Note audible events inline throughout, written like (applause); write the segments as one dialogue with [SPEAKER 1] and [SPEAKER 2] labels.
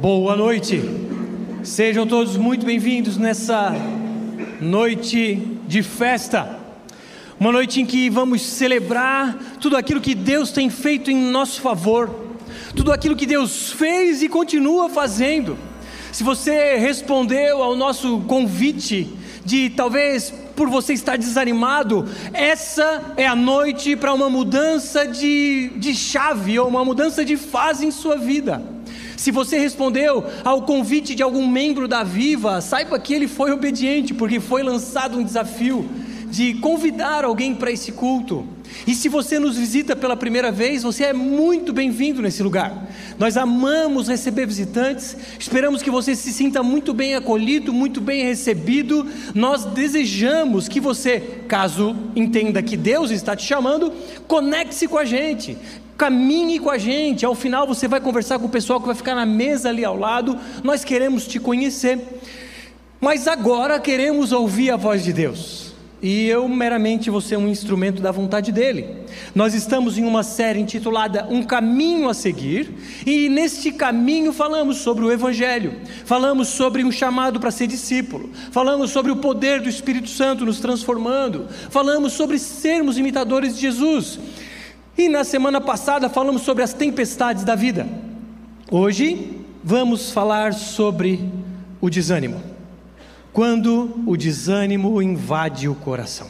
[SPEAKER 1] Boa noite. Sejam todos muito bem-vindos nessa noite de festa. Uma noite em que vamos celebrar tudo aquilo que Deus tem feito em nosso favor, tudo aquilo que Deus fez e continua fazendo. Se você respondeu ao nosso convite de talvez por você estar desanimado, essa é a noite para uma mudança de, de chave ou uma mudança de fase em sua vida. Se você respondeu ao convite de algum membro da Viva, saiba que ele foi obediente, porque foi lançado um desafio de convidar alguém para esse culto. E se você nos visita pela primeira vez, você é muito bem-vindo nesse lugar. Nós amamos receber visitantes, esperamos que você se sinta muito bem acolhido, muito bem recebido. Nós desejamos que você, caso entenda que Deus está te chamando, conecte-se com a gente. Caminhe com a gente, ao final você vai conversar com o pessoal que vai ficar na mesa ali ao lado. Nós queremos te conhecer, mas agora queremos ouvir a voz de Deus e eu meramente vou ser um instrumento da vontade dele. Nós estamos em uma série intitulada Um Caminho a Seguir, e neste caminho falamos sobre o Evangelho, falamos sobre um chamado para ser discípulo, falamos sobre o poder do Espírito Santo nos transformando, falamos sobre sermos imitadores de Jesus, e na semana passada falamos sobre as tempestades da vida. Hoje vamos falar sobre o desânimo quando o desânimo invade o coração.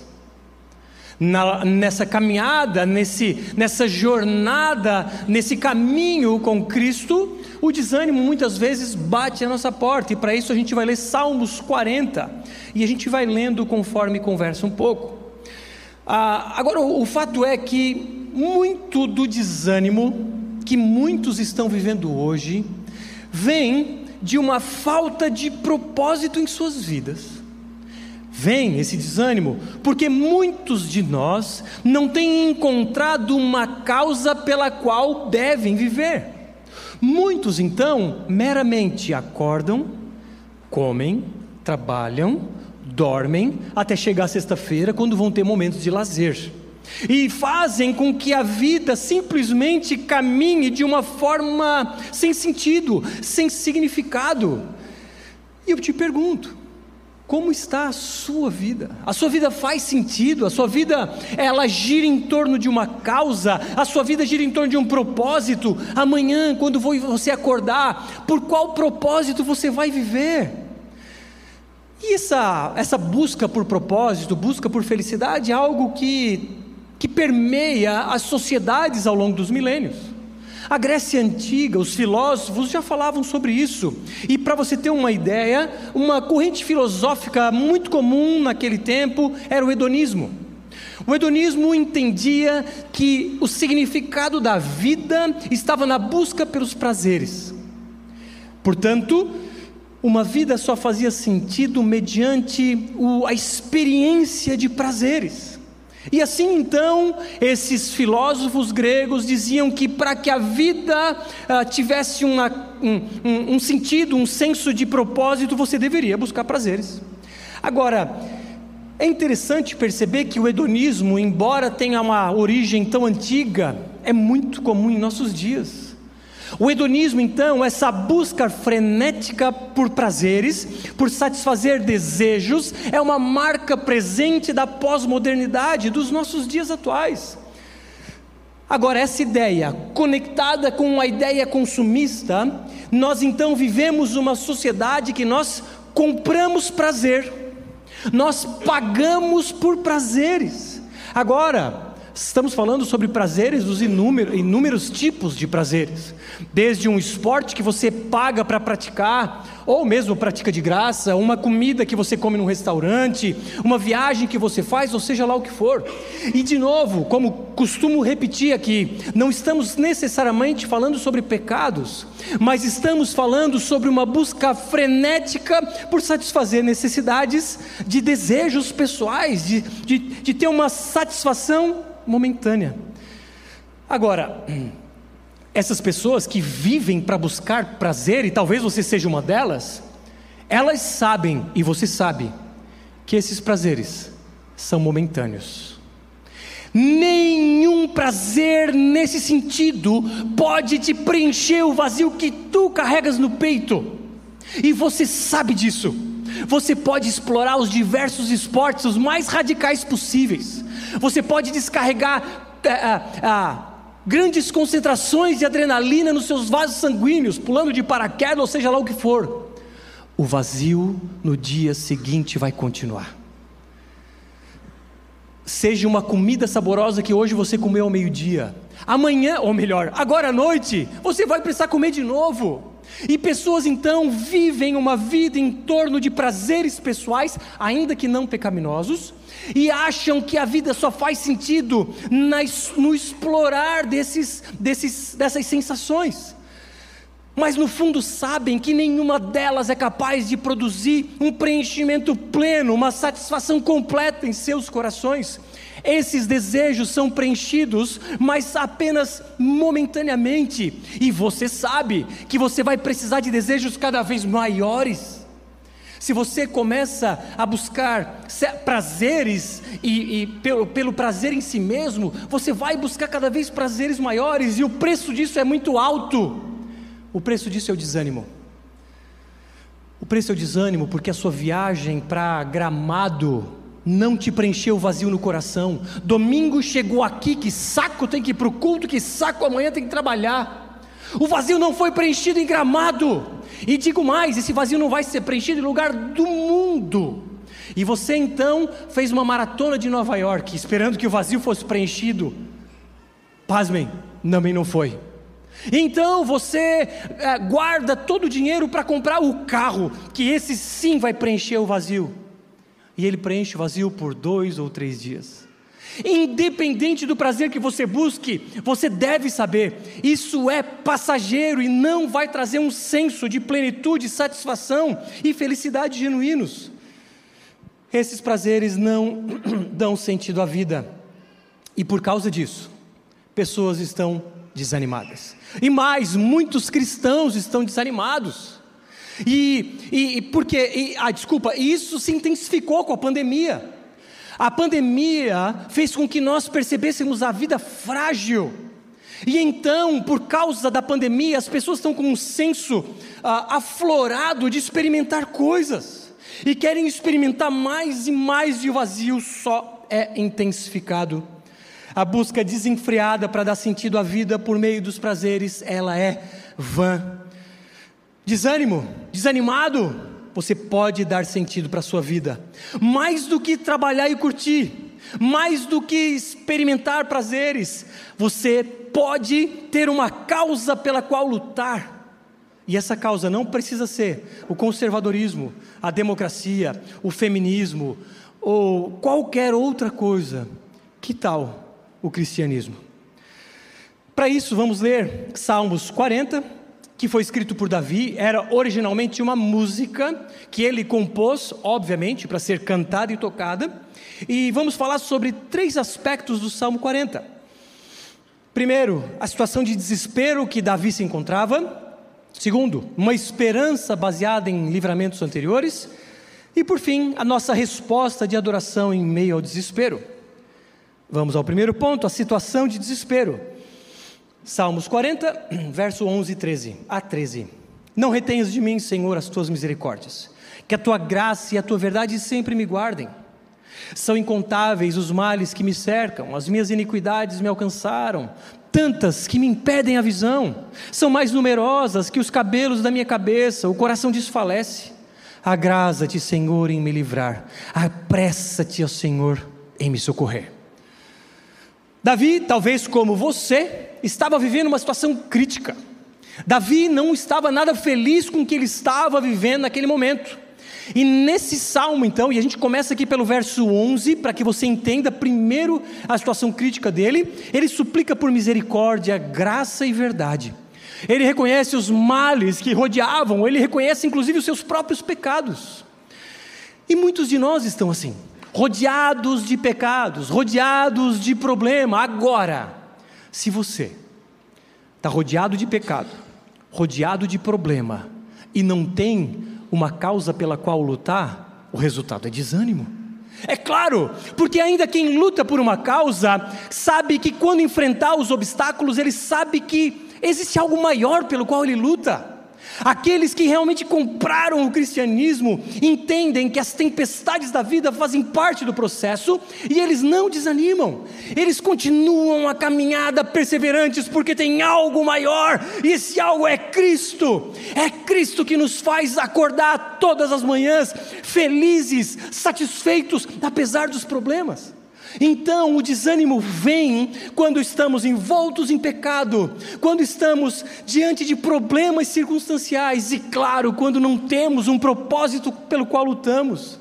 [SPEAKER 1] Na, nessa caminhada, nesse, nessa jornada, nesse caminho com Cristo, o desânimo muitas vezes bate a nossa porta, e para isso a gente vai ler Salmos 40, e a gente vai lendo conforme conversa um pouco. Ah, agora, o, o fato é que muito do desânimo que muitos estão vivendo hoje vem de uma falta de propósito em suas vidas. Vem esse desânimo, porque muitos de nós não têm encontrado uma causa pela qual devem viver. Muitos então meramente acordam, comem, trabalham, dormem até chegar sexta-feira, quando vão ter momentos de lazer e fazem com que a vida simplesmente caminhe de uma forma sem sentido, sem significado. E eu te pergunto, como está a sua vida? A sua vida faz sentido? A sua vida ela gira em torno de uma causa? A sua vida gira em torno de um propósito? Amanhã, quando você acordar, por qual propósito você vai viver? E essa, essa busca por propósito, busca por felicidade, é algo que que permeia as sociedades ao longo dos milênios. A Grécia Antiga, os filósofos já falavam sobre isso. E para você ter uma ideia, uma corrente filosófica muito comum naquele tempo era o hedonismo. O hedonismo entendia que o significado da vida estava na busca pelos prazeres. Portanto, uma vida só fazia sentido mediante a experiência de prazeres. E assim então, esses filósofos gregos diziam que para que a vida uh, tivesse uma, um, um sentido, um senso de propósito, você deveria buscar prazeres. Agora, é interessante perceber que o hedonismo, embora tenha uma origem tão antiga, é muito comum em nossos dias. O hedonismo, então, essa busca frenética por prazeres, por satisfazer desejos, é uma marca presente da pós-modernidade dos nossos dias atuais. Agora, essa ideia, conectada com a ideia consumista, nós então vivemos uma sociedade que nós compramos prazer, nós pagamos por prazeres. Agora, Estamos falando sobre prazeres dos inúmeros, inúmeros tipos de prazeres, desde um esporte que você paga para praticar, ou mesmo pratica de graça, uma comida que você come num restaurante, uma viagem que você faz, ou seja lá o que for. E de novo, como costumo repetir aqui, não estamos necessariamente falando sobre pecados, mas estamos falando sobre uma busca frenética por satisfazer necessidades de desejos pessoais, de, de, de ter uma satisfação momentânea. Agora, essas pessoas que vivem para buscar prazer, e talvez você seja uma delas, elas sabem, e você sabe, que esses prazeres são momentâneos. Nenhum prazer nesse sentido pode te preencher o vazio que tu carregas no peito, e você sabe disso. Você pode explorar os diversos esportes os mais radicais possíveis. Você pode descarregar ah, ah, grandes concentrações de adrenalina nos seus vasos sanguíneos, pulando de paraquedas, ou seja lá o que for. O vazio no dia seguinte vai continuar. Seja uma comida saborosa que hoje você comeu ao meio-dia, amanhã, ou melhor, agora à noite, você vai precisar comer de novo. E pessoas então vivem uma vida em torno de prazeres pessoais, ainda que não pecaminosos, e acham que a vida só faz sentido no explorar desses, desses, dessas sensações. Mas no fundo sabem que nenhuma delas é capaz de produzir um preenchimento pleno, uma satisfação completa em seus corações. Esses desejos são preenchidos, mas apenas momentaneamente, e você sabe que você vai precisar de desejos cada vez maiores. Se você começa a buscar prazeres e, e pelo, pelo prazer em si mesmo, você vai buscar cada vez prazeres maiores, e o preço disso é muito alto. O preço disso é o desânimo. O preço é o desânimo porque a sua viagem para Gramado não te preencheu o vazio no coração. Domingo chegou aqui, que saco tem que ir para o culto, que saco amanhã tem que trabalhar. O vazio não foi preenchido em gramado. E digo mais: esse vazio não vai ser preenchido em lugar do mundo. E você então fez uma maratona de Nova York, esperando que o vazio fosse preenchido. Pasmem, também não foi. Então você é, guarda todo o dinheiro para comprar o carro, que esse sim vai preencher o vazio e ele preenche o vazio por dois ou três dias. Independente do prazer que você busque, você deve saber, isso é passageiro e não vai trazer um senso de plenitude, satisfação e felicidade genuínos. Esses prazeres não (clears throat) dão sentido à vida, e por causa disso, pessoas estão desanimadas. E mais, muitos cristãos estão desanimados. E, e, porque, e, ah, desculpa, isso se intensificou com a pandemia. A pandemia fez com que nós percebêssemos a vida frágil. E então, por causa da pandemia, as pessoas estão com um senso ah, aflorado de experimentar coisas. E querem experimentar mais e mais, e o vazio só é intensificado. A busca desenfreada para dar sentido à vida por meio dos prazeres, ela é vã. Desânimo, desanimado, você pode dar sentido para a sua vida. Mais do que trabalhar e curtir, mais do que experimentar prazeres, você pode ter uma causa pela qual lutar. E essa causa não precisa ser o conservadorismo, a democracia, o feminismo ou qualquer outra coisa. Que tal o cristianismo? Para isso, vamos ler Salmos 40, que foi escrito por Davi, era originalmente uma música que ele compôs, obviamente, para ser cantada e tocada. E vamos falar sobre três aspectos do Salmo 40. Primeiro, a situação de desespero que Davi se encontrava. Segundo, uma esperança baseada em livramentos anteriores. E por fim, a nossa resposta de adoração em meio ao desespero. Vamos ao primeiro ponto, a situação de desespero. Salmos 40, (clears throat) verso 11 e 13 a 13. Não retenhas de mim, Senhor, as tuas misericórdias, que a tua graça e a tua verdade sempre me guardem. São incontáveis os males que me cercam, as minhas iniquidades me alcançaram, tantas que me impedem a visão, são mais numerosas que os cabelos da minha cabeça, o coração desfalece. Agrada-te, Senhor, em me livrar, apressa-te, ó Senhor, em me socorrer. Davi, talvez como você, estava vivendo uma situação crítica. Davi não estava nada feliz com o que ele estava vivendo naquele momento. E nesse salmo, então, e a gente começa aqui pelo verso 11, para que você entenda primeiro a situação crítica dele, ele suplica por misericórdia, graça e verdade. Ele reconhece os males que rodeavam, ele reconhece inclusive os seus próprios pecados. E muitos de nós estão assim rodeados de pecados, rodeados de problema. Agora, se você está rodeado de pecado, rodeado de problema e não tem uma causa pela qual lutar, o resultado é desânimo. É claro, porque ainda quem luta por uma causa sabe que quando enfrentar os obstáculos, ele sabe que existe algo maior pelo qual ele luta. Aqueles que realmente compraram o cristianismo entendem que as tempestades da vida fazem parte do processo e eles não desanimam. Eles continuam a caminhada perseverantes porque tem algo maior e esse algo é Cristo. É Cristo que nos faz acordar todas as manhãs felizes, satisfeitos apesar dos problemas. Então, o desânimo vem quando estamos envoltos em pecado, quando estamos diante de problemas circunstanciais e, claro, quando não temos um propósito pelo qual lutamos.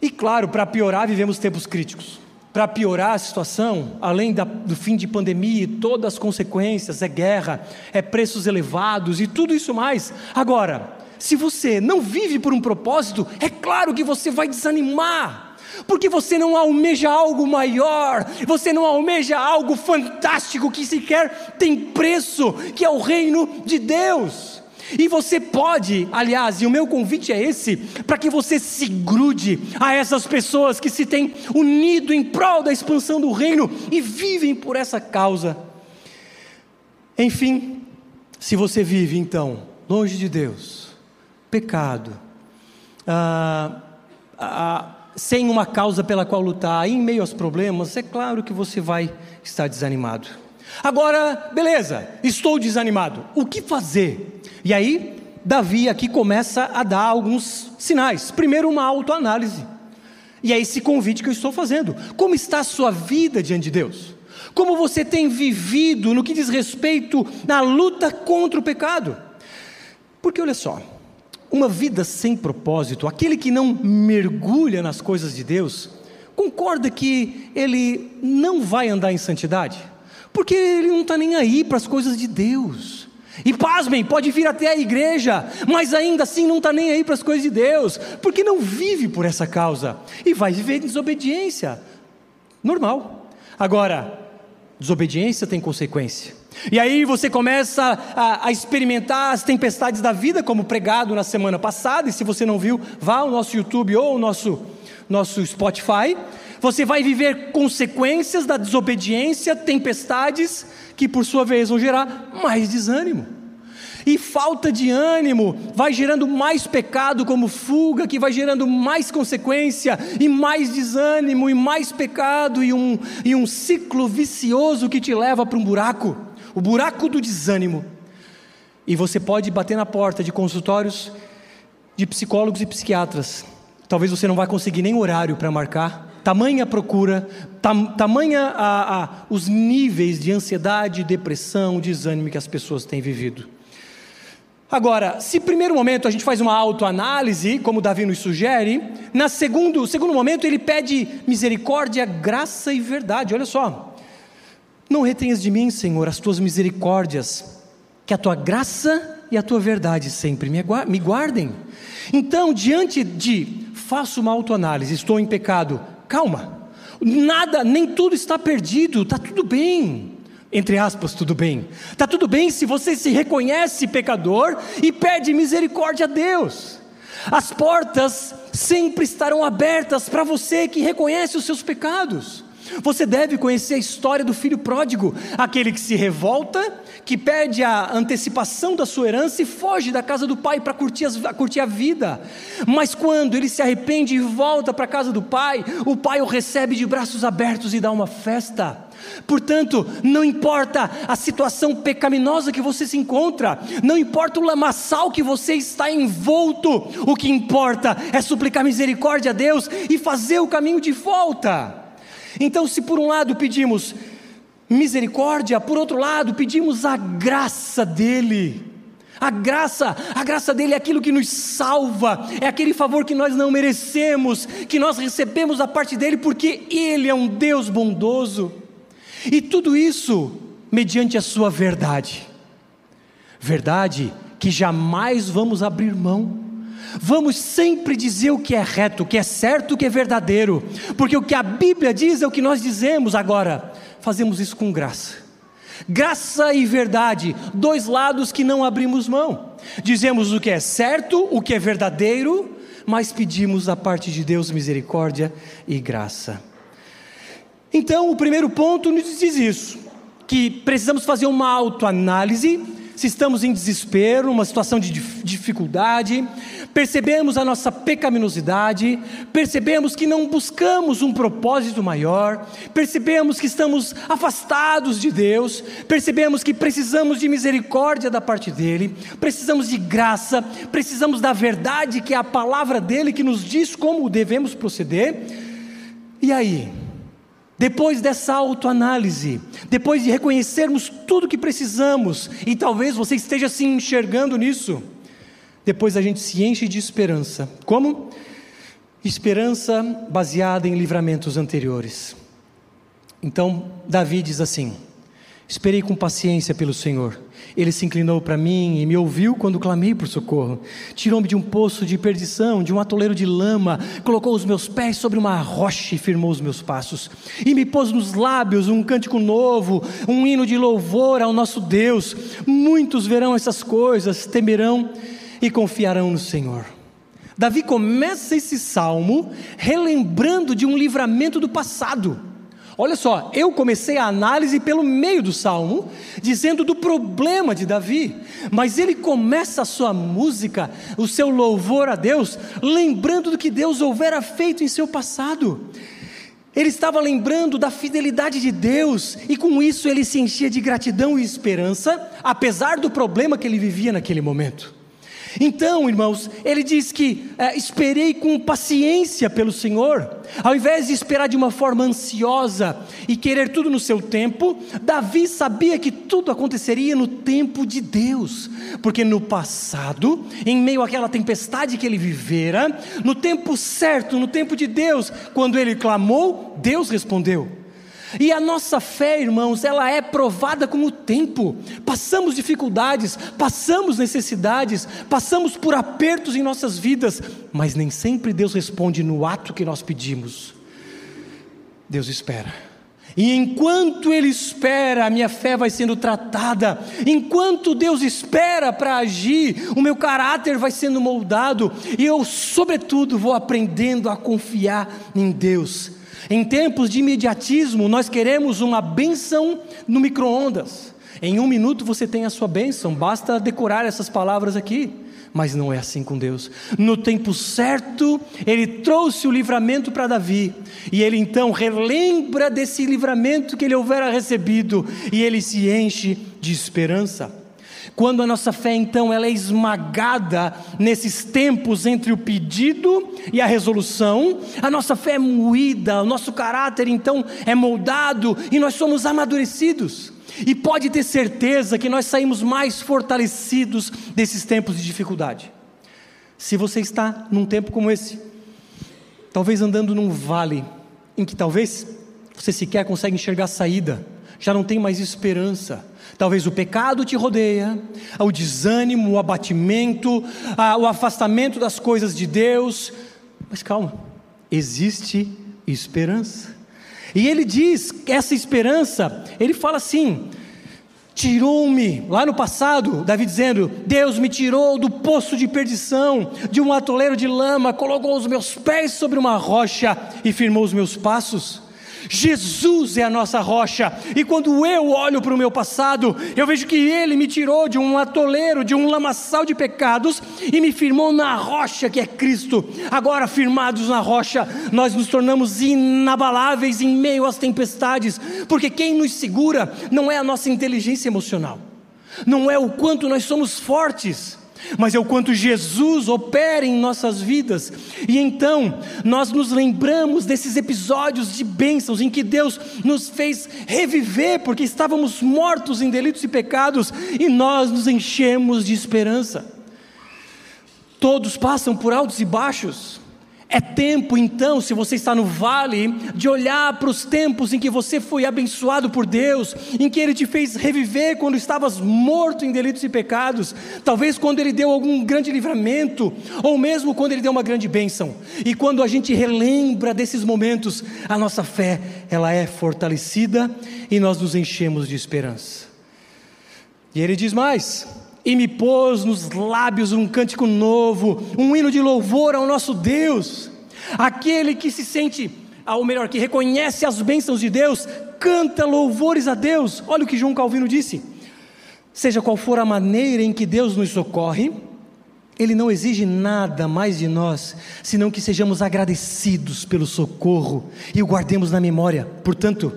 [SPEAKER 1] E, claro, para piorar, vivemos tempos críticos. Para piorar a situação, além da, do fim de pandemia e todas as consequências, é guerra, é preços elevados e tudo isso mais. Agora, se você não vive por um propósito, é claro que você vai desanimar porque você não almeja algo maior, você não almeja algo fantástico que sequer tem preço, que é o reino de Deus. E você pode, aliás, e o meu convite é esse, para que você se grude a essas pessoas que se têm unido em prol da expansão do reino e vivem por essa causa. Enfim, se você vive então longe de Deus, pecado, ah, ah, sem uma causa pela qual lutar, em meio aos problemas, é claro que você vai estar desanimado. Agora, beleza, estou desanimado, o que fazer? E aí, Davi aqui começa a dar alguns sinais. Primeiro, uma autoanálise. E é esse convite que eu estou fazendo. Como está a sua vida diante de Deus? Como você tem vivido no que diz respeito à luta contra o pecado? Porque olha só, uma vida sem propósito, aquele que não mergulha nas coisas de Deus, concorda que ele não vai andar em santidade, porque ele não está nem aí para as coisas de Deus. E pasmem, pode vir até a igreja, mas ainda assim não está nem aí para as coisas de Deus, porque não vive por essa causa e vai viver desobediência. Normal. Agora, desobediência tem consequência. E aí você começa a, a, experimentar as tempestades da vida, como pregado na semana passada, e se você não viu, vá ao nosso YouTube ou ao nosso, nosso Spotify. Você vai viver consequências da desobediência, tempestades, que por sua vez vão gerar mais desânimo. E falta de ânimo vai gerando mais pecado como fuga, que vai gerando mais consequência, e mais desânimo, e mais pecado, e um, e um ciclo vicioso que te leva para um buraco o buraco do desânimo. E você pode bater na porta de consultórios de psicólogos e psiquiatras. Talvez você não vá conseguir nem horário para marcar. Tamanha procura, tam, tamanha a, a, os níveis de ansiedade, depressão, desânimo que as pessoas têm vivido. Agora, se primeiro momento a gente faz uma autoanálise, como Davi nos sugere, na segundo, segundo momento ele pede misericórdia, graça e verdade. Olha só, não retenhas de mim, Senhor, as tuas misericórdias, que a tua graça e a tua verdade sempre me guardem. Então, diante de faço uma autoanálise, estou em pecado, calma, nada, nem tudo está perdido, está tudo bem. Entre aspas, tudo bem. Está tudo bem se você se reconhece pecador e pede misericórdia a Deus. As portas sempre estarão abertas para você que reconhece os seus pecados. Você deve conhecer a história do filho pródigo, aquele que se revolta, que pede a antecipação da sua herança e foge da casa do pai para curtir, curtir, a vida. Mas quando ele se arrepende e volta para a casa do pai, o pai o recebe de braços abertos e dá uma festa. Portanto, não importa a situação pecaminosa que você se encontra, não importa o lamaçal que você está envolto, o que importa é suplicar misericórdia a Deus e fazer o caminho de volta. Então, se por um lado pedimos misericórdia, por outro lado pedimos a graça dEle. A graça, a graça dele é aquilo que nos salva, é aquele favor que nós não merecemos, que nós recebemos da parte dele, porque ele é um Deus bondoso. E tudo isso mediante a sua verdade. Verdade que jamais vamos abrir mão. Vamos sempre dizer o que é reto, o que é certo, o que é verdadeiro, porque o que a Bíblia diz é o que nós dizemos agora. Fazemos isso com graça. Graça e verdade, dois lados que não abrimos mão. Dizemos o que é certo, o que é verdadeiro, mais pedimos da parte de Deus misericórdia e graça. Então, o primeiro ponto nos diz isso, que precisamos fazer uma autoanálise se estamos em desespero, uma situação de dificuldade, percebemos a nossa pecaminosidade, percebemos que não buscamos um propósito maior, percebemos que estamos afastados de Deus, percebemos que precisamos de misericórdia da parte dEle, precisamos de graça, precisamos da verdade que é a palavra dEle que nos diz como devemos proceder. E aí? Depois dessa autoanálise, depois de reconhecermos tudo que precisamos, e talvez você esteja se enxergando nisso, depois a gente se enche de esperança. Como? Esperança baseada em livramentos anteriores. Então, Davi diz assim: Esperei com paciência pelo Senhor. Ele se inclinou para mim e me ouviu quando clamei por socorro. Tirou-me de um poço de perdição, de um atoleiro de lama, colocou os meus pés sobre uma rocha e firmou os meus passos. E me pôs nos lábios um cântico novo, um hino de louvor ao nosso Deus. Muitos verão essas coisas, temerão e confiarão no Senhor. Davi começa esse salmo relembrando de um livramento do passado. Olha só, eu comecei a análise pelo meio do salmo, dizendo do problema de Davi, mas ele começa a sua música, o seu louvor a Deus, lembrando do que Deus houvera feito em seu passado. Ele estava lembrando da fidelidade de Deus e com isso ele se enchia de gratidão e esperança, apesar do problema que ele vivia naquele momento. Então, irmãos, ele diz que é, esperei com paciência pelo Senhor, ao invés de esperar de uma forma ansiosa e querer tudo no seu tempo, Davi sabia que tudo aconteceria no tempo de Deus, porque no passado, em meio àquela tempestade que ele vivera, no tempo certo, no tempo de Deus, quando ele clamou, Deus respondeu. E a nossa fé, irmãos, ela é provada com o tempo. Passamos dificuldades, passamos necessidades, passamos por apertos em nossas vidas, mas nem sempre Deus responde no ato que nós pedimos. Deus espera. E enquanto Ele espera, a minha fé vai sendo tratada. Enquanto Deus espera para agir, o meu caráter vai sendo moldado. E eu, sobretudo, vou aprendendo a confiar em Deus. Em tempos de imediatismo, nós queremos uma benção no micro-ondas. Em um minuto você tem a sua bênção, basta decorar essas palavras aqui. Mas não é assim com Deus. No tempo certo, Ele trouxe o livramento para Davi, e ele então relembra desse livramento que ele houvera recebido, e ele se enche de esperança. Quando a nossa fé então ela é esmagada nesses tempos entre o pedido e a resolução, a nossa fé é moída, o nosso caráter então é moldado e nós somos amadurecidos. E pode ter certeza que nós saímos mais fortalecidos desses tempos de dificuldade. Se você está num tempo como esse, talvez andando num vale em que talvez você sequer consegue enxergar saída, já não tem mais esperança, Talvez o pecado te rodeia, o desânimo, o abatimento, o afastamento das coisas de Deus. Mas calma, existe esperança. E ele diz essa esperança, ele fala assim: tirou-me, lá no passado, Davi dizendo: Deus me tirou do poço de perdição, de um atoleiro de lama, colocou os meus pés sobre uma rocha e firmou os meus passos. Jesus é a nossa rocha, e quando eu olho para o meu passado, eu vejo que Ele me tirou de um atoleiro, de um lamaçal de pecados e me firmou na rocha que é Cristo. Agora, firmados na rocha, nós nos tornamos inabaláveis em meio às tempestades, porque quem nos segura não é a nossa inteligência emocional, não é o quanto nós somos fortes mas é o quanto Jesus opera em nossas vidas. E então, nós nos lembramos desses episódios de bênçãos em que Deus nos fez reviver, porque estávamos mortos em delitos e pecados, e nós nos enchemos de esperança. Todos passam por altos e baixos, é tempo então, se você está no vale, de olhar para os tempos em que você foi abençoado por Deus, em que Ele te fez reviver quando estavas morto em delitos e pecados, talvez quando Ele deu algum grande livramento, ou mesmo quando Ele deu uma grande bênção. E quando a gente relembra desses momentos, a nossa fé ela é fortalecida e nós nos enchemos de esperança. E Ele diz mais: e me pôs nos lábios um cântico novo, um hino de louvor ao nosso Deus. Aquele que se sente, ou melhor, que reconhece as bênçãos de Deus, canta louvores a Deus. Olha o que João Calvino disse: seja qual for a maneira em que Deus nos socorre, Ele não exige nada mais de nós, senão que sejamos agradecidos pelo socorro e o guardemos na memória. Portanto,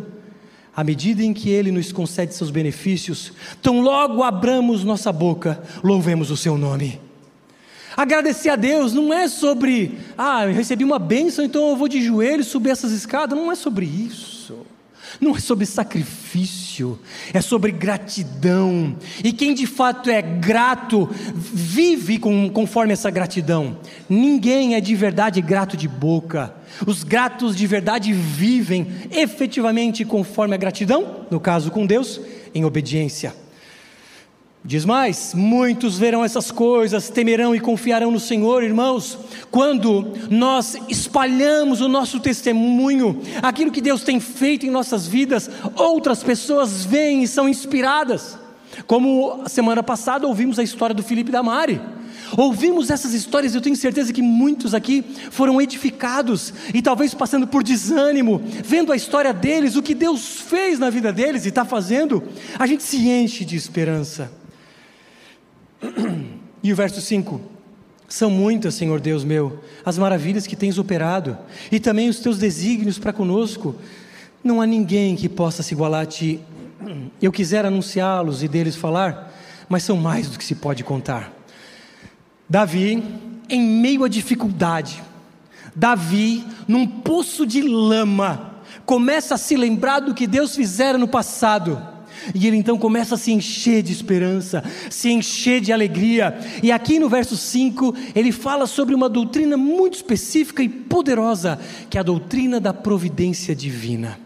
[SPEAKER 1] à medida em que Ele nos concede seus benefícios, tão logo abramos nossa boca, louvemos o Seu nome. Agradecer a Deus não é sobre, ah, eu recebi uma bênção, então eu vou de joelhos subir essas escadas. Não é sobre isso. Não é sobre sacrifício, é sobre gratidão. E quem de fato é grato, vive com, conforme essa gratidão. Ninguém é de verdade grato de boca. Os gratos de verdade vivem efetivamente conforme a gratidão, no caso com Deus, em obediência. Diz mais: muitos verão essas coisas, temerão e confiarão no Senhor, irmãos, quando nós espalhamos o nosso testemunho, aquilo que Deus tem feito em nossas vidas, outras pessoas veem e são inspiradas. Como semana passada ouvimos a história do Felipe da Mari. Ouvimos essas histórias, eu tenho certeza que muitos aqui foram edificados e talvez passando por desânimo, vendo a história deles, o que Deus fez na vida deles e está fazendo, a gente se enche de esperança. E o verso 5: São muitas, Senhor Deus meu, as maravilhas que tens operado, e também os teus desígnios para conosco. Não há ninguém que possa se igualar a ti. Eu quisera anunciá-los e deles falar, mas são mais do que se pode contar. Davi, em meio à dificuldade, Davi, num poço de lama, começa a se lembrar do que Deus fizera no passado e ele então começa a se encher de esperança, se encher de alegria. E aqui no verso 5, ele fala sobre uma doutrina muito específica e poderosa, que é a doutrina da providência divina.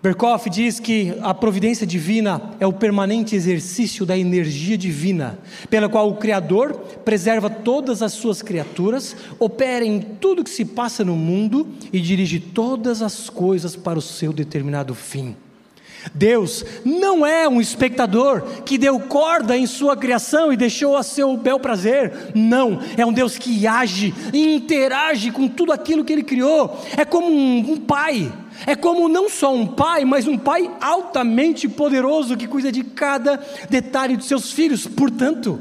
[SPEAKER 1] Berkoff diz que a providência divina é o permanente exercício da energia divina, pela qual o Criador preserva todas as suas criaturas, opera em tudo que se passa no mundo e dirige todas as coisas para o seu determinado fim. Deus não é um espectador que deu corda em sua criação e deixou a seu bel prazer. Não, é um Deus que age e interage com tudo aquilo que ele criou. É como um, um pai. É como não só um pai, mas um pai altamente poderoso que cuida de cada detalhe de seus filhos. Portanto,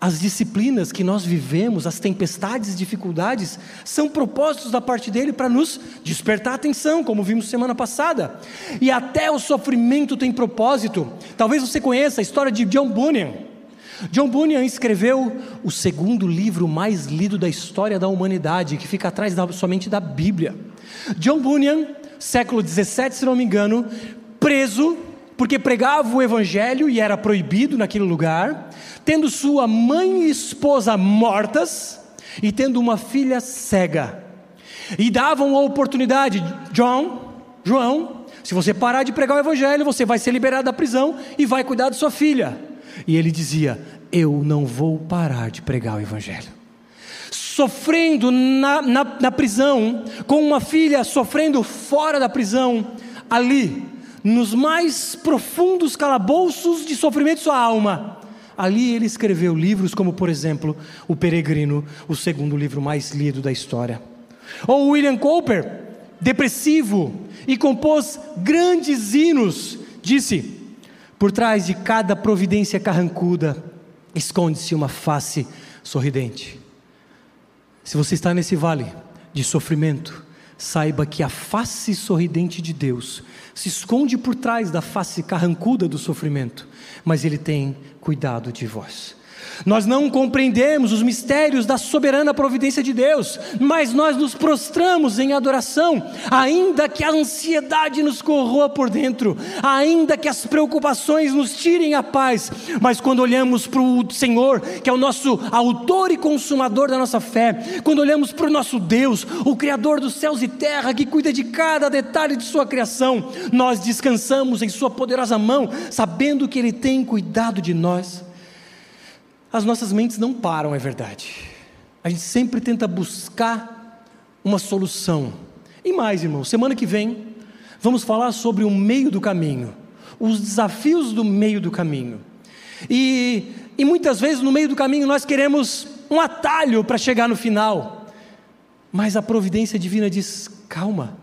[SPEAKER 1] as disciplinas que nós vivemos, as tempestades, dificuldades, são propósitos da parte dele para nos despertar atenção, como vimos semana passada. E até o sofrimento tem propósito. Talvez você conheça a história de John Bunyan. John Bunyan escreveu o segundo livro mais lido da história da humanidade, que fica atrás da, somente da Bíblia. John Bunyan, século 17, se não me engano, preso porque pregava o evangelho e era proibido naquele lugar, tendo sua mãe e esposa mortas e tendo uma filha cega. E davam a oportunidade, John, João, se você parar de pregar o evangelho, você vai ser liberado da prisão e vai cuidar de sua filha. E ele dizia: Eu não vou parar de pregar o evangelho. Sofrendo na, na, na prisão, com uma filha sofrendo fora da prisão, ali, nos mais profundos calabouços de sofrimento de sua alma. Ali ele escreveu livros como, por exemplo, O Peregrino, o segundo livro mais lido da história. Ou William Cowper, depressivo, e compôs grandes hinos, disse: Por trás de cada providência carrancuda esconde-se uma face sorridente. Se você está nesse vale de sofrimento, saiba que a face sorridente de Deus se esconde por trás da face carrancuda do sofrimento, mas Ele tem cuidado de vós. Nós não compreendemos os mistérios da soberana providência de Deus, mas nós nos prostramos em adoração, ainda que a ansiedade nos corroa por dentro, ainda que as preocupações nos tirem a paz, mas quando olhamos para o Senhor, que é o nosso autor e consumador da nossa fé, quando olhamos para o nosso Deus, o Criador dos céus e terra, que cuida de cada detalhe de Sua criação, nós descansamos em Sua poderosa mão, sabendo que Ele tem cuidado de nós as nossas mentes não param, é verdade. A gente sempre tenta buscar uma solução. E mais, irmão, semana que vem vamos falar sobre o meio do caminho, os desafios do meio do caminho. E, e muitas vezes no meio do caminho nós queremos um atalho para chegar no final. Mas a providência divina diz: calma.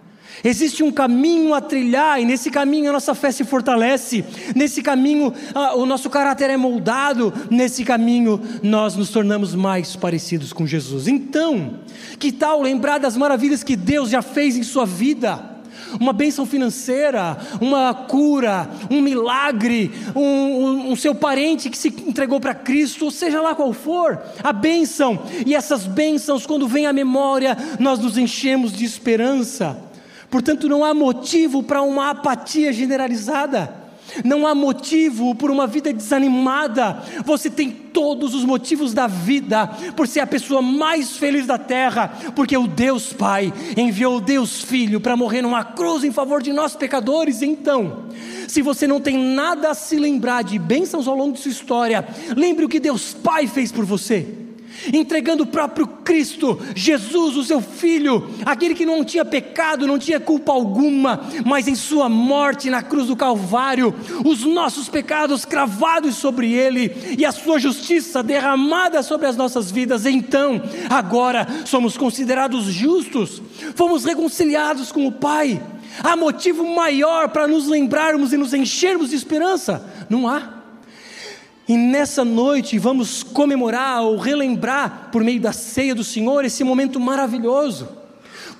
[SPEAKER 1] Existe um caminho a trilhar, e nesse caminho a nossa fé se fortalece, nesse caminho ah, o nosso caráter é moldado, nesse caminho nós nos tornamos mais parecidos com Jesus. Então, que tal lembrar das maravilhas que Deus já fez em sua vida? uma bênção financeira, uma cura, um milagre, um, um, um seu parente que se entregou para Cristo, ou seja lá qual for, a bênção. E essas bênçãos, quando vem à memória, nós nos enchemos de esperança. Portanto, não há motivo para uma apatia generalizada. Não há motivo por uma vida desanimada. Você tem todos os motivos da vida por ser a pessoa mais feliz da terra, porque o Deus Pai enviou o Deus Filho para morrer numa cruz em favor de nós pecadores. Então, se você não tem nada a se lembrar de bênçãos ao longo de sua história, lembre o que Deus Pai fez por você entregando o próprio Cristo, Jesus, o seu Filho, aquele que não tinha pecado, não tinha culpa alguma, mas em Sua morte na cruz do Calvário, os nossos pecados cravados sobre Ele e a Sua justiça derramada sobre as nossas vidas, então, agora somos considerados justos, fomos reconciliados com o Pai. Há motivo maior para nos lembrarmos e nos enchermos de esperança? Não há. E nessa noite vamos comemorar ou relembrar, por meio da ceia do Senhor, esse momento maravilhoso.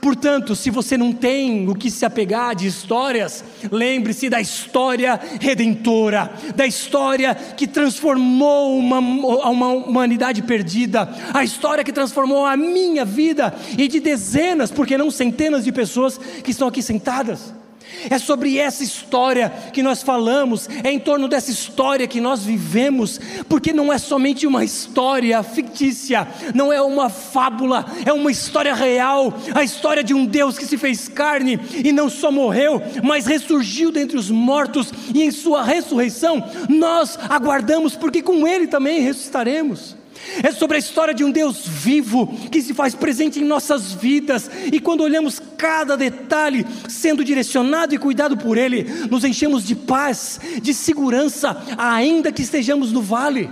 [SPEAKER 1] Portanto, se você não tem o que se apegar de histórias, lembre-se da história redentora, da história que transformou uma, uma humanidade perdida, a história que transformou a minha vida e de dezenas, porque não centenas de pessoas que estão aqui sentadas. É sobre essa história que nós falamos, é em torno dessa história que nós vivemos, porque não é somente uma história fictícia, não é uma fábula, é uma história real a história de um Deus que se fez carne e não só morreu, mas ressurgiu dentre os mortos, e em Sua ressurreição nós aguardamos, porque com Ele também ressuscitaremos. É sobre a história de um Deus vivo que se faz presente em nossas vidas, e quando olhamos cada detalhe sendo direcionado e cuidado por Ele, nos enchemos de paz, de segurança, ainda que estejamos no vale.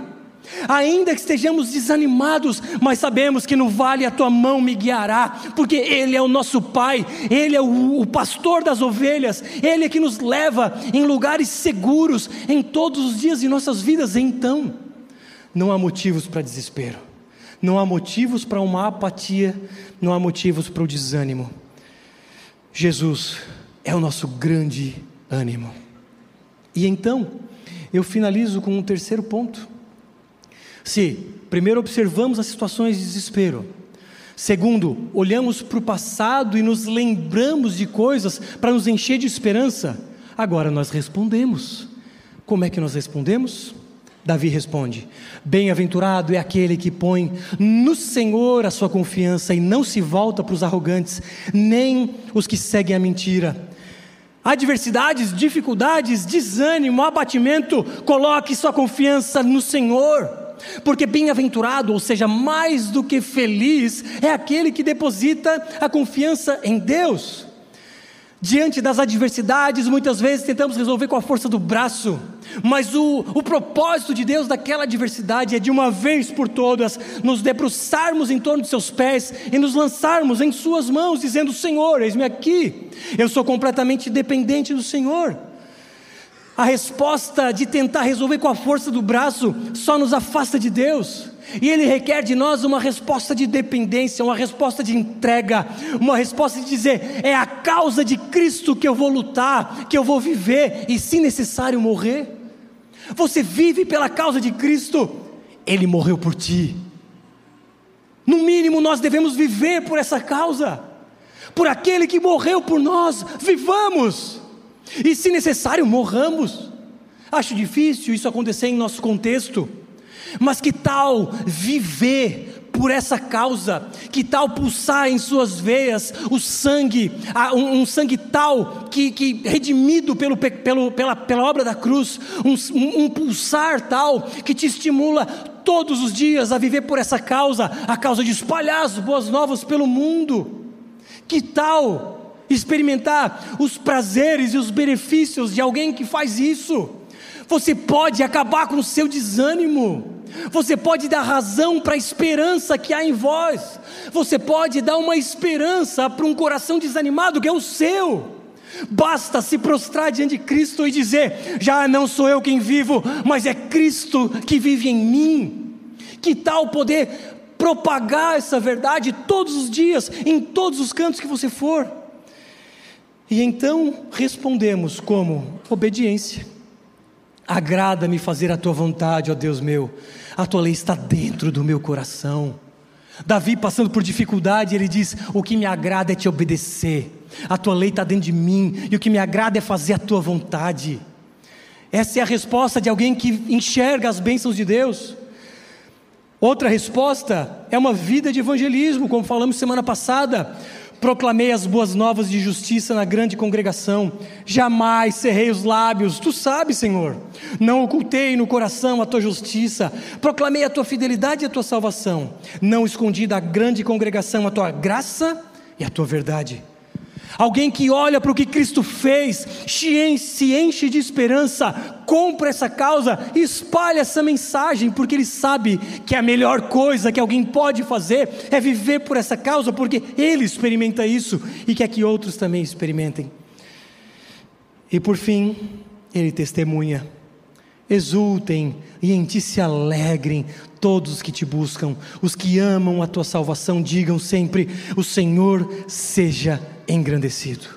[SPEAKER 1] Ainda que estejamos desanimados, mas sabemos que no vale a tua mão me guiará, porque Ele é o nosso Pai, Ele é o, o pastor das ovelhas, Ele é que nos leva em lugares seguros em todos os dias de nossas vidas. Então, não há motivos para desespero, não há motivos para uma apatia, não há motivos para o desânimo. Jesus é o nosso grande ânimo. E então, eu finalizo com um terceiro ponto. Se, primeiro, observamos as situações de desespero, segundo, olhamos para o passado e nos lembramos de coisas para nos encher de esperança, agora nós respondemos. Como é que nós respondemos? Davi responde: Bem-aventurado é aquele que põe no Senhor a sua confiança e não se volta para os arrogantes, nem os que seguem a mentira. Adversidades, dificuldades, desânimo, abatimento, coloque sua confiança no Senhor, porque bem-aventurado, ou seja, mais do que feliz, é aquele que deposita a confiança em Deus. Diante das adversidades, muitas vezes tentamos resolver com a força do braço, mas o, o propósito de Deus daquela adversidade é de uma vez por todas nos debruçarmos em torno de seus pés e nos lançarmos em Suas mãos, dizendo: Senhor, eis-me aqui, eu sou completamente dependente do Senhor. A resposta de tentar resolver com a força do braço só nos afasta de Deus. E Ele requer de nós uma resposta de dependência, uma resposta de entrega, uma resposta de dizer: é a causa de Cristo que eu vou lutar, que eu vou viver e, se necessário, morrer. Você vive pela causa de Cristo, Ele morreu por ti. No mínimo, nós devemos viver por essa causa, por aquele que morreu por nós, vivamos. E se necessário, morramos. Acho difícil isso acontecer em nosso contexto, mas que tal viver por essa causa? Que tal pulsar em suas veias o sangue, um, sangue tal que, que redimido pelo, pelo, pela, pela obra da cruz, um, um pulsar tal que te estimula todos os dias a viver por essa causa, a causa de espalhar as boas novas pelo mundo? Que tal experimentar os prazeres e os benefícios de alguém que faz isso. Você pode acabar com o seu desânimo. Você pode dar razão para a esperança que há em vós. Você pode dar uma esperança para um coração desanimado que é o seu. Basta se prostrar diante de Cristo e dizer: já não sou eu quem vivo, mas é Cristo que vive em mim. Que tal poder propagar essa verdade todos os dias, em todos os cantos que você for? E então respondemos como obediência. Agrada-me fazer a tua vontade, ó Deus meu. A tua lei está dentro do meu coração. Davi, passando por dificuldade, ele diz: O que me agrada é te obedecer. A tua lei está dentro de mim, e o que me agrada é fazer a tua vontade. Essa é a resposta de alguém que enxerga as bênçãos de Deus. Outra resposta é uma vida de evangelismo, como falamos semana passada. Proclamei as boas novas de justiça na grande congregação. Jamais cerrei os lábios, tu sabes, Senhor. Não ocultei no coração a tua justiça. Proclamei a tua fidelidade e a tua salvação. Não escondi da grande congregação a tua graça e a tua verdade. Alguém que olha para o que Cristo fez, se enche de esperança, compra essa causa espalha essa mensagem, porque ele sabe que a melhor coisa que alguém pode fazer é viver por essa causa, porque ele experimenta isso e quer que outros também experimentem. E por fim, ele testemunha exultem e em ti se alegrem todos os que te buscam, os que amam a tua salvação, digam sempre: O Senhor seja engrandecido.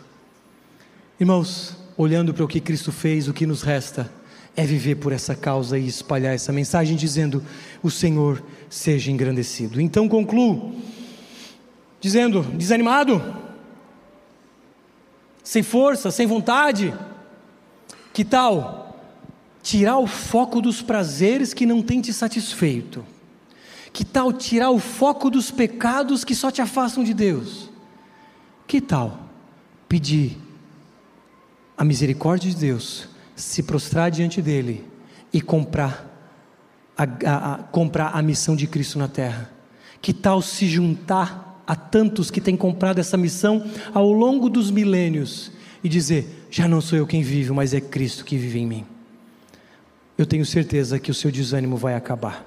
[SPEAKER 1] Irmãos, olhando para o que Cristo fez, o que nos resta é viver por essa causa e espalhar essa mensagem, dizendo: O Senhor seja engrandecido. Então concluo, dizendo: desanimado, sem força, sem vontade, que tal? tirar o foco dos prazeres que não tem te satisfeito? Que tal tirar o foco dos pecados que só te afastam de Deus? Que tal pedir a misericórdia de Deus, se prostrar diante dele e comprar a, a, a, comprar a missão de Cristo na terra? Que tal se juntar a tantos que têm comprado essa missão ao longo dos milênios e dizer: já não sou eu quem vive, mas é Cristo que vive em mim? eu tenho certeza que o seu desânimo vai acabar,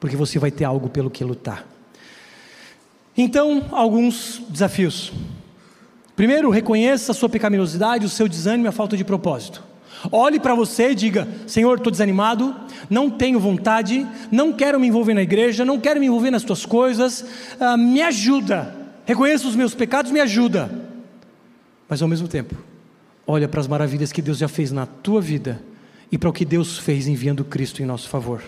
[SPEAKER 1] porque você vai ter algo pelo que lutar. Então, alguns desafios. Primeiro, reconheça a sua pecaminosidade, o seu desânimo e a falta de propósito. Olhe para você e diga: Senhor, estou desanimado, não tenho vontade, não quero me envolver na igreja, não quero me envolver nas tuas coisas, ah, me ajuda. Reconheça os meus pecados, me ajuda. Mas ao mesmo tempo, olha para as maravilhas que Deus já fez na tua vida e para o que Deus fez enviando Cristo em nosso favor.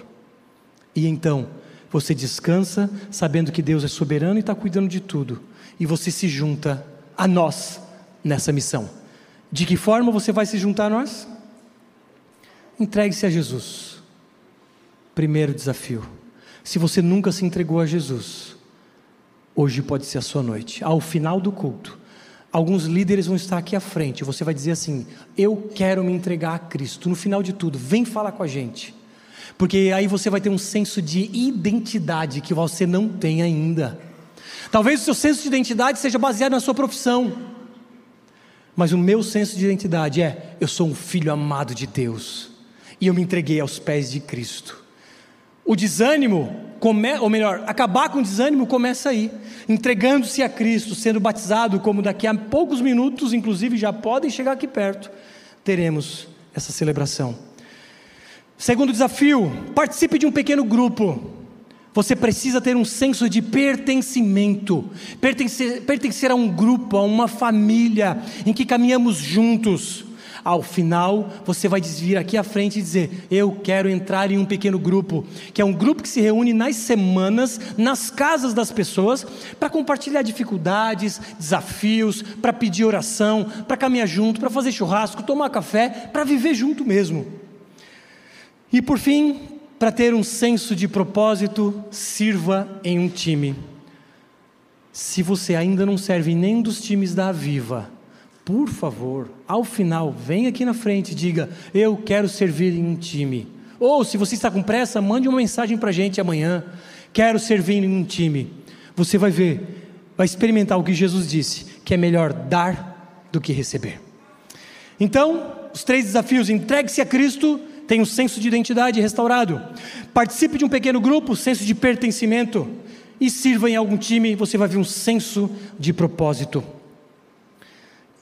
[SPEAKER 1] E então, você descansa sabendo que Deus é soberano e está cuidando de tudo, e você se junta a nós nessa missão. De que forma você vai se juntar a nós? Entregue-se a Jesus. Primeiro desafio. Se você nunca se entregou a Jesus, hoje pode ser a sua noite. Ao final do culto, Alguns líderes vão estar aqui à frente. Você vai dizer assim: Eu quero me entregar a Cristo. No final de tudo, vem falar com a gente. Porque aí você vai ter um senso de identidade que você não tem ainda. Talvez o seu senso de identidade seja baseado na sua profissão. Mas o meu senso de identidade é: eu sou um filho amado de Deus. E eu me entreguei aos pés de Cristo. O desânimo, come, ou melhor, acabar com o desânimo começa aí, entregando-se a Cristo, sendo batizado, como daqui a poucos minutos, inclusive já podem chegar aqui perto, teremos essa celebração. Segundo desafio, participe de um pequeno grupo. Você precisa ter um senso de pertencimento, pertencer, pertencer a um grupo, a uma família em que caminhamos juntos. Ao final, você vai vir aqui à frente e dizer: Eu quero entrar em um pequeno grupo, que é um grupo que se reúne nas semanas, nas casas das pessoas, para compartilhar dificuldades, desafios, para pedir oração, para caminhar junto, para fazer churrasco, tomar café, para viver junto mesmo. E por fim, para ter um senso de propósito, sirva em um time. Se você ainda não serve em nenhum dos times da Aviva, por favor, ao final, venha aqui na frente e diga: Eu quero servir em um time. Ou, se você está com pressa, mande uma mensagem para a gente amanhã: Quero servir em um time. Você vai ver, vai experimentar o que Jesus disse: que é melhor dar do que receber. Então, os três desafios: entregue-se a Cristo, tenha um senso de identidade restaurado. Participe de um pequeno grupo, senso de pertencimento. E sirva em algum time, você vai ver um senso de propósito.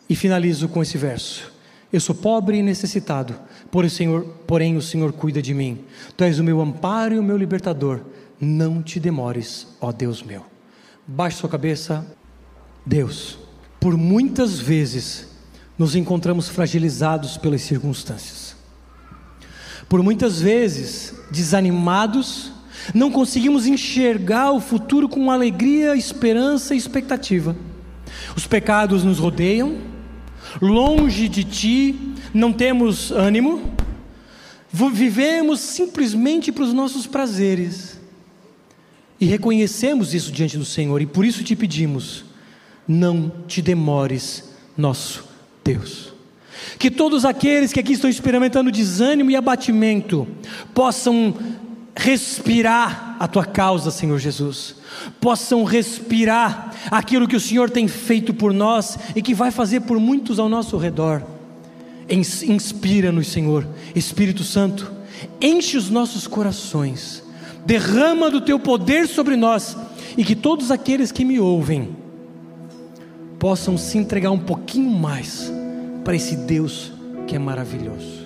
[SPEAKER 1] E finalizo com esse verso: Eu sou pobre e necessitado, porém o Senhor, porém o Senhor cuida de mim. Tu és o meu amparo e o meu libertador. Não te demores, ó Deus meu. Baixe sua cabeça. Deus, por muitas vezes nos encontramos fragilizados pelas circunstâncias. Por muitas vezes desanimados, não conseguimos enxergar o futuro com alegria, esperança e expectativa. Os pecados nos rodeiam, longe de ti, não temos ânimo, vivemos simplesmente para os nossos prazeres. E reconhecemos isso diante do Senhor, e por isso te pedimos: não te demores, nosso Deus. Que todos aqueles que aqui estão experimentando desânimo e abatimento possam respirar a tua causa, Senhor Jesus, possam respirar aquilo que o Senhor tem feito por nós e que vai fazer por muitos ao nosso redor. Inspira-nos, Senhor, Espírito Santo, enche os nossos corações, derrama do teu poder sobre nós e que todos aqueles que me ouvem possam se entregar um pouquinho mais para esse Deus que é maravilhoso.